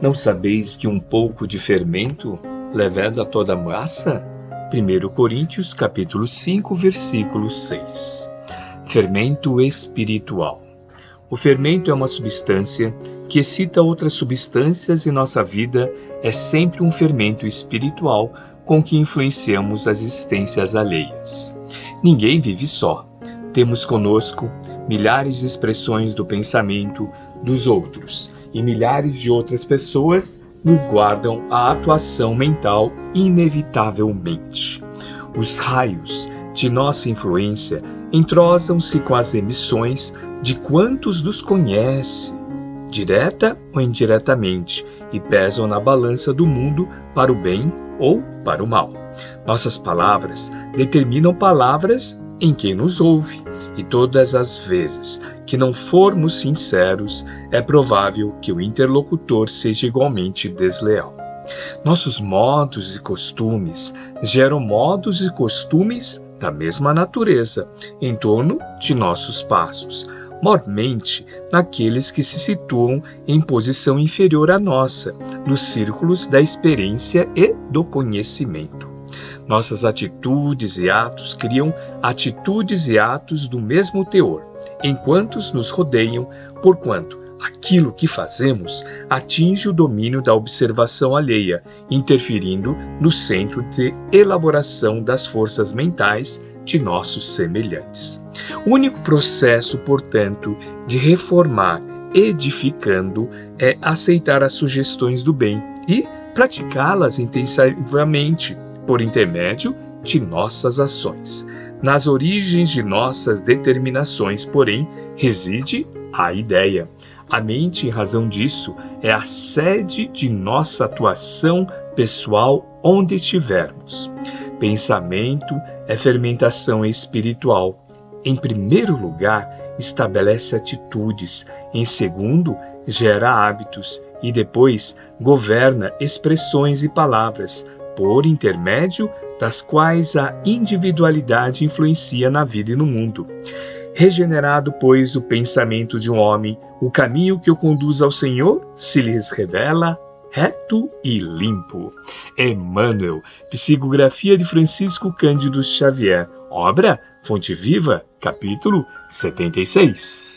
Não sabeis que um pouco de fermento leveda toda a massa? 1 Coríntios capítulo 5, versículo 6. Fermento espiritual. O fermento é uma substância que excita outras substâncias e nossa vida é sempre um fermento espiritual com que influenciamos as existências alheias. Ninguém vive só. Temos conosco milhares de expressões do pensamento dos outros e milhares de outras pessoas nos guardam a atuação mental inevitavelmente. Os raios de nossa influência entrosam-se com as emissões de quantos nos conhece, direta ou indiretamente, e pesam na balança do mundo para o bem ou para o mal. Nossas palavras determinam palavras em quem nos ouve, e todas as vezes que não formos sinceros, é provável que o interlocutor seja igualmente desleal. Nossos modos e costumes geram modos e costumes da mesma natureza em torno de nossos passos, mormente naqueles que se situam em posição inferior à nossa, nos círculos da experiência e do conhecimento. Nossas atitudes e atos criam atitudes e atos do mesmo teor, enquanto nos rodeiam, porquanto aquilo que fazemos atinge o domínio da observação alheia, interferindo no centro de elaboração das forças mentais de nossos semelhantes. O único processo, portanto, de reformar edificando é aceitar as sugestões do bem e praticá-las intensivamente por intermédio de nossas ações. Nas origens de nossas determinações, porém, reside a ideia. A mente, em razão disso, é a sede de nossa atuação pessoal onde estivermos. Pensamento é fermentação espiritual. Em primeiro lugar, estabelece atitudes, em segundo, gera hábitos e depois governa expressões e palavras, por intermédio das quais a individualidade influencia na vida e no mundo. Regenerado, pois, o pensamento de um homem, o caminho que o conduz ao Senhor se lhes revela reto e limpo. Emmanuel, Psicografia de Francisco Cândido Xavier, obra Fonte Viva, capítulo 76.